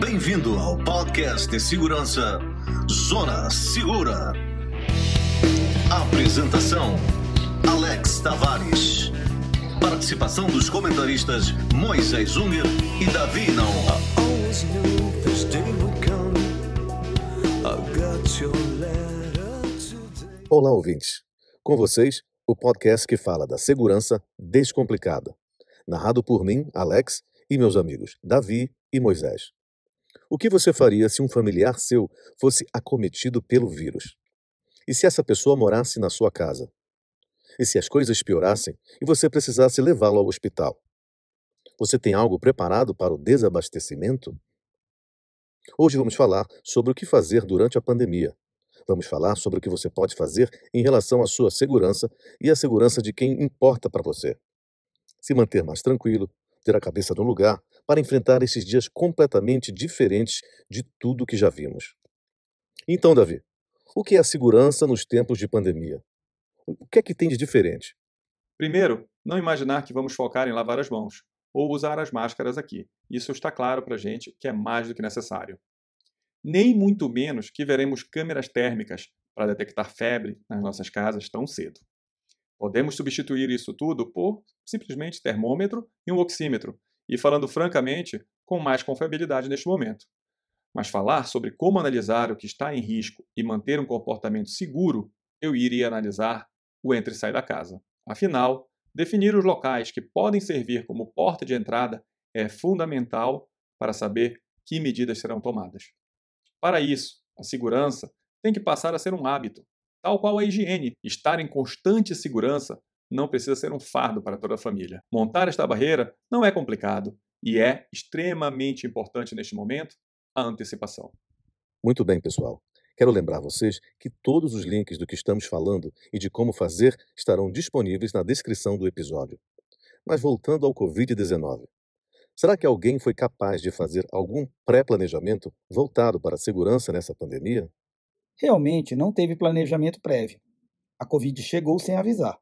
Bem-vindo ao podcast de segurança Zona Segura. Apresentação: Alex Tavares. Participação dos comentaristas Moisés Unger e Davi Nauma. Olá, ouvintes. Com vocês, o podcast que fala da segurança descomplicada. Narrado por mim, Alex, e meus amigos Davi e Moisés. O que você faria se um familiar seu fosse acometido pelo vírus? E se essa pessoa morasse na sua casa? E se as coisas piorassem e você precisasse levá-lo ao hospital? Você tem algo preparado para o desabastecimento? Hoje vamos falar sobre o que fazer durante a pandemia. Vamos falar sobre o que você pode fazer em relação à sua segurança e à segurança de quem importa para você. Se manter mais tranquilo, ter a cabeça no lugar para enfrentar esses dias completamente diferentes de tudo que já vimos. Então, Davi, o que é a segurança nos tempos de pandemia? O que é que tem de diferente? Primeiro, não imaginar que vamos focar em lavar as mãos ou usar as máscaras aqui. Isso está claro para a gente que é mais do que necessário. Nem muito menos que veremos câmeras térmicas para detectar febre nas nossas casas tão cedo. Podemos substituir isso tudo por simplesmente termômetro e um oxímetro, e falando francamente, com mais confiabilidade neste momento. Mas falar sobre como analisar o que está em risco e manter um comportamento seguro, eu iria analisar o entre e sai da casa. Afinal, definir os locais que podem servir como porta de entrada é fundamental para saber que medidas serão tomadas. Para isso, a segurança tem que passar a ser um hábito, tal qual a higiene. Estar em constante segurança não precisa ser um fardo para toda a família. Montar esta barreira não é complicado e é extremamente importante neste momento a antecipação. Muito bem, pessoal. Quero lembrar vocês que todos os links do que estamos falando e de como fazer estarão disponíveis na descrição do episódio. Mas voltando ao Covid-19. Será que alguém foi capaz de fazer algum pré-planejamento voltado para a segurança nessa pandemia? Realmente não teve planejamento prévio. A Covid chegou sem avisar.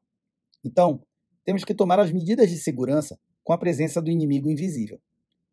Então, temos que tomar as medidas de segurança com a presença do inimigo invisível.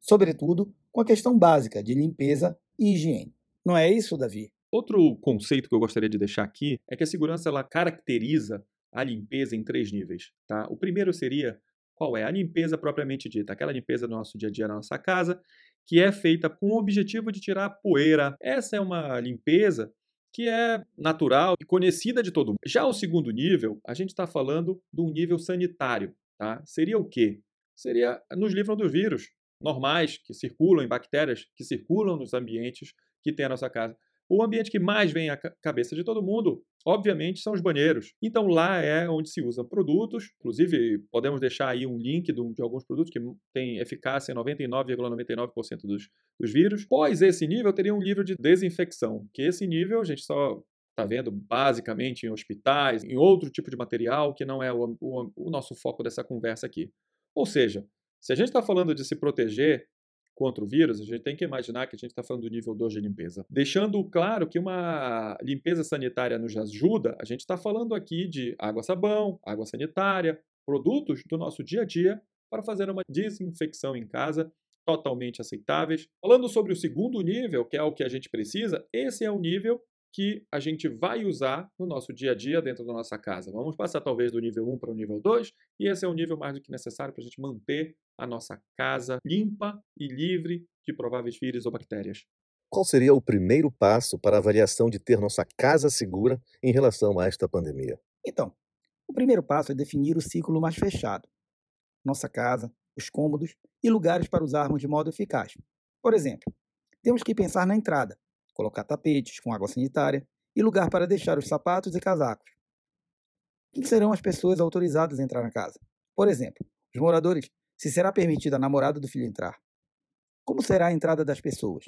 Sobretudo com a questão básica de limpeza e higiene. Não é isso, Davi? Outro conceito que eu gostaria de deixar aqui é que a segurança ela caracteriza a limpeza em três níveis. Tá? O primeiro seria qual é a limpeza propriamente dita, aquela limpeza do nosso dia a dia na nossa casa, que é feita com o objetivo de tirar poeira. Essa é uma limpeza que é natural e conhecida de todo mundo. Já o segundo nível, a gente está falando de um nível sanitário. Tá? Seria o quê? Seria nos livram dos vírus normais que circulam em bactérias que circulam nos ambientes que tem a nossa casa. O ambiente que mais vem à cabeça de todo mundo, obviamente, são os banheiros. Então lá é onde se usam produtos, inclusive podemos deixar aí um link de, alguns produtos que têm eficácia em 99,99% ,99 dos, dos vírus. Após esse nível, teria um nível de desinfecção, que esse nível a gente só está vendo basicamente em hospitais, em outro tipo de material que não é o, o, o nosso foco dessa conversa aqui. Ou seja, se a gente está falando de se proteger contra o vírus, a gente tem que imaginar que a gente está falando do nível 2 de limpeza. Deixando claro que uma limpeza sanitária nos ajuda, a gente está falando aqui de água-sabão, água sanitária, produtos do nosso dia a dia para fazer uma desinfecção em casa totalmente aceitáveis. Falando sobre o segundo nível, que é o que a gente precisa, esse é o nível que a gente vai usar no nosso dia a dia dentro da nossa casa. Vamos passar talvez do nível 1 para o nível 2, e esse é um nível mais do que necessário para a gente manter a nossa casa limpa e livre de prováveis vírus ou bactérias. Qual seria o primeiro passo para a avaliação de ter nossa casa segura em relação a esta pandemia? Então, o primeiro passo é definir o ciclo mais fechado. Nossa casa, os cômodos e lugares para usarmos de modo eficaz. Por exemplo, temos que pensar na entrada, colocar tapetes com água sanitária e lugar para deixar os sapatos e casacos. Quem serão as pessoas autorizadas a entrar na casa? Por exemplo, os moradores, se será permitida a namorada do filho entrar. Como será a entrada das pessoas?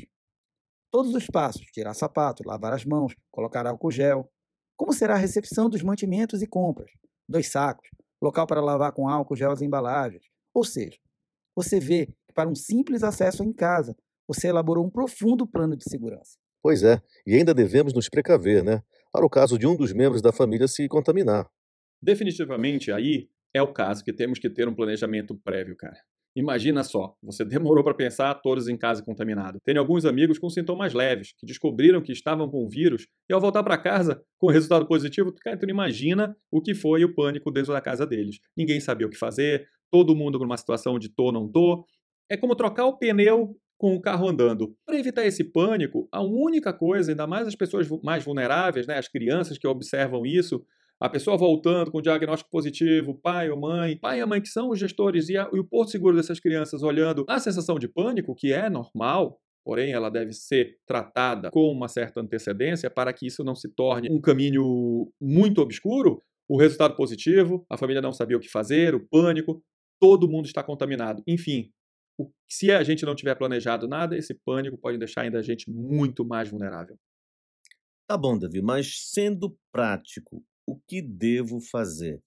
Todos os passos, tirar sapato, lavar as mãos, colocar álcool gel. Como será a recepção dos mantimentos e compras? Dois sacos, local para lavar com álcool gel as embalagens. Ou seja, você vê que para um simples acesso em casa, você elaborou um profundo plano de segurança. Pois é, e ainda devemos nos precaver, né? Para o caso de um dos membros da família se contaminar. Definitivamente aí é o caso que temos que ter um planejamento prévio, cara. Imagina só, você demorou para pensar, todos em casa contaminados. Tenho alguns amigos com sintomas leves, que descobriram que estavam com o vírus e ao voltar para casa com resultado positivo, cara, tu não imagina o que foi o pânico dentro da casa deles. Ninguém sabia o que fazer, todo mundo numa situação de tô, não tô. É como trocar o pneu com o carro andando. Para evitar esse pânico, a única coisa, ainda mais as pessoas mais vulneráveis, né, as crianças que observam isso, a pessoa voltando com diagnóstico positivo, pai ou mãe, pai e mãe que são os gestores e, a, e o porto seguro dessas crianças olhando a sensação de pânico, que é normal, porém ela deve ser tratada com uma certa antecedência para que isso não se torne um caminho muito obscuro. O resultado positivo, a família não sabia o que fazer, o pânico, todo mundo está contaminado. Enfim, o, se a gente não tiver planejado nada, esse pânico pode deixar ainda a gente muito mais vulnerável. Tá bom, Davi, mas sendo prático, o que devo fazer?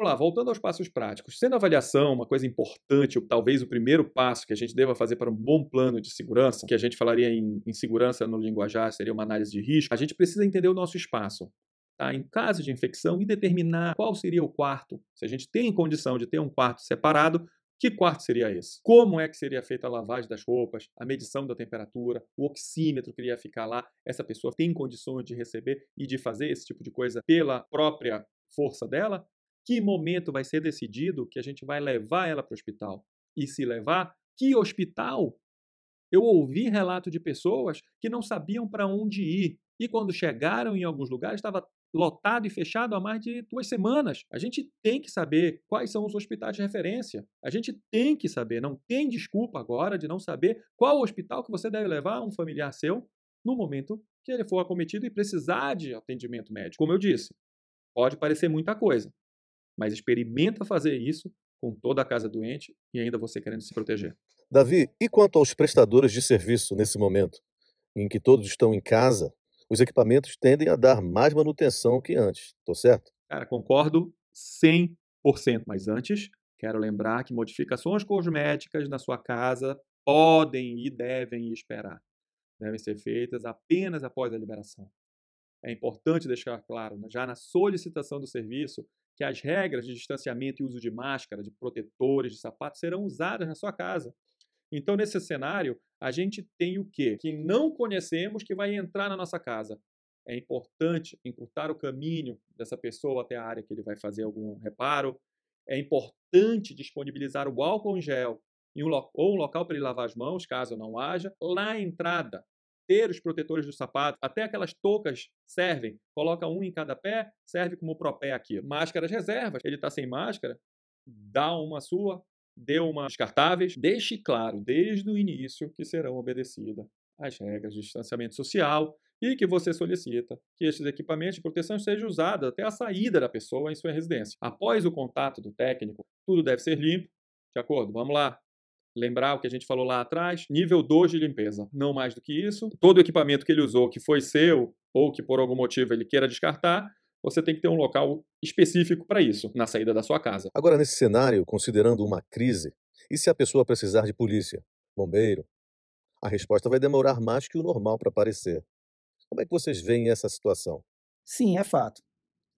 Vamos lá, voltando aos passos práticos. Sendo a avaliação uma coisa importante, talvez o primeiro passo que a gente deva fazer para um bom plano de segurança, que a gente falaria em, em segurança no linguajar, seria uma análise de risco, a gente precisa entender o nosso espaço. Tá? Em caso de infecção, e determinar qual seria o quarto. Se a gente tem condição de ter um quarto separado, que quarto seria esse? Como é que seria feita a lavagem das roupas, a medição da temperatura, o oxímetro que iria ficar lá? Essa pessoa tem condições de receber e de fazer esse tipo de coisa pela própria força dela? Que momento vai ser decidido que a gente vai levar ela para o hospital? E se levar, que hospital? Eu ouvi relato de pessoas que não sabiam para onde ir e quando chegaram em alguns lugares estava lotado e fechado há mais de duas semanas. A gente tem que saber quais são os hospitais de referência. A gente tem que saber, não tem desculpa agora de não saber qual hospital que você deve levar um familiar seu no momento que ele for acometido e precisar de atendimento médico. Como eu disse, pode parecer muita coisa, mas experimenta fazer isso com toda a casa doente e ainda você querendo se proteger. Davi, e quanto aos prestadores de serviço nesse momento, em que todos estão em casa os equipamentos tendem a dar mais manutenção que antes. Estou certo? Cara, concordo 100%. Mas antes, quero lembrar que modificações cosméticas na sua casa podem e devem esperar. Devem ser feitas apenas após a liberação. É importante deixar claro, né, já na solicitação do serviço, que as regras de distanciamento e uso de máscara, de protetores, de sapatos serão usadas na sua casa. Então, nesse cenário, a gente tem o quê? Que não conhecemos que vai entrar na nossa casa. É importante encurtar o caminho dessa pessoa até a área que ele vai fazer algum reparo. É importante disponibilizar o álcool em gel em um ou um local para ele lavar as mãos, caso não haja. Lá à entrada, ter os protetores do sapato, até aquelas toucas servem. Coloca um em cada pé, serve como propé aqui. Máscaras reservas, ele está sem máscara, dá uma sua, deu uma descartáveis, deixe claro desde o início que serão obedecidas as regras de distanciamento social e que você solicita que estes equipamentos de proteção sejam usados até a saída da pessoa em sua residência. Após o contato do técnico, tudo deve ser limpo. De acordo? Vamos lá. Lembrar o que a gente falou lá atrás, nível 2 de limpeza. Não mais do que isso. Todo equipamento que ele usou, que foi seu ou que por algum motivo ele queira descartar, você tem que ter um local específico para isso, na saída da sua casa. Agora, nesse cenário, considerando uma crise, e se a pessoa precisar de polícia, bombeiro? A resposta vai demorar mais que o normal para aparecer. Como é que vocês veem essa situação? Sim, é fato.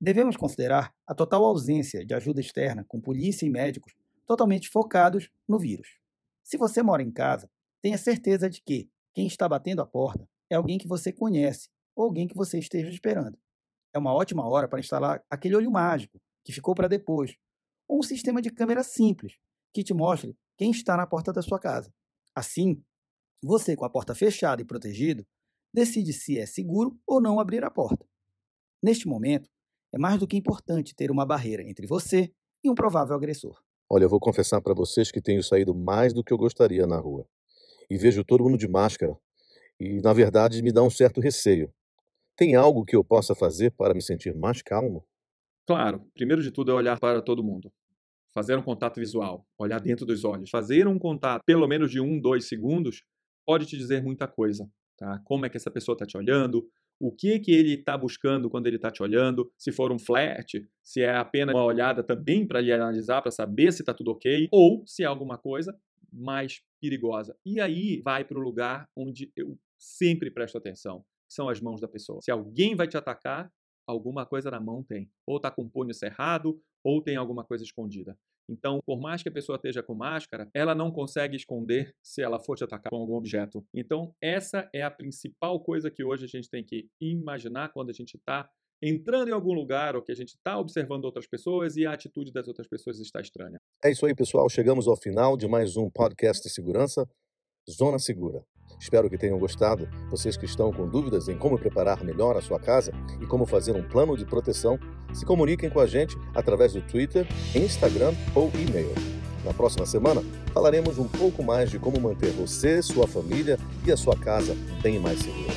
Devemos considerar a total ausência de ajuda externa com polícia e médicos totalmente focados no vírus. Se você mora em casa, tenha certeza de que quem está batendo a porta é alguém que você conhece ou alguém que você esteja esperando é uma ótima hora para instalar aquele olho mágico que ficou para depois, ou um sistema de câmera simples que te mostre quem está na porta da sua casa. Assim, você, com a porta fechada e protegido, decide se é seguro ou não abrir a porta. Neste momento, é mais do que importante ter uma barreira entre você e um provável agressor. Olha, eu vou confessar para vocês que tenho saído mais do que eu gostaria na rua. E vejo todo mundo de máscara. E, na verdade, me dá um certo receio. Tem algo que eu possa fazer para me sentir mais calmo? Claro, primeiro de tudo é olhar para todo mundo. Fazer um contato visual, olhar dentro dos olhos. Fazer um contato, pelo menos de um, dois segundos, pode te dizer muita coisa. Tá? Como é que essa pessoa está te olhando, o que que ele está buscando quando ele está te olhando, se for um flerte, se é apenas uma olhada também para lhe analisar, para saber se está tudo ok, ou se é alguma coisa mais perigosa. E aí vai para o lugar onde eu sempre presto atenção, são as mãos da pessoa. Se alguém vai te atacar, alguma coisa na mão tem. Ou está com o punho cerrado, ou tem alguma coisa escondida. Então, por mais que a pessoa esteja com máscara, ela não consegue esconder se ela for te atacar com algum objeto. Então, essa é a principal coisa que hoje a gente tem que imaginar quando a gente está entrando em algum lugar ou que a gente está observando outras pessoas e a atitude das outras pessoas está estranha. É isso aí, pessoal. Chegamos ao final de mais um podcast de segurança, Zona Segura. Espero que tenham gostado. Vocês que estão com dúvidas em como preparar melhor a sua casa e como fazer um plano de proteção, se comuniquem com a gente através do Twitter, Instagram ou e-mail. Na próxima semana, falaremos um pouco mais de como manter você, sua família e a sua casa bem mais segura.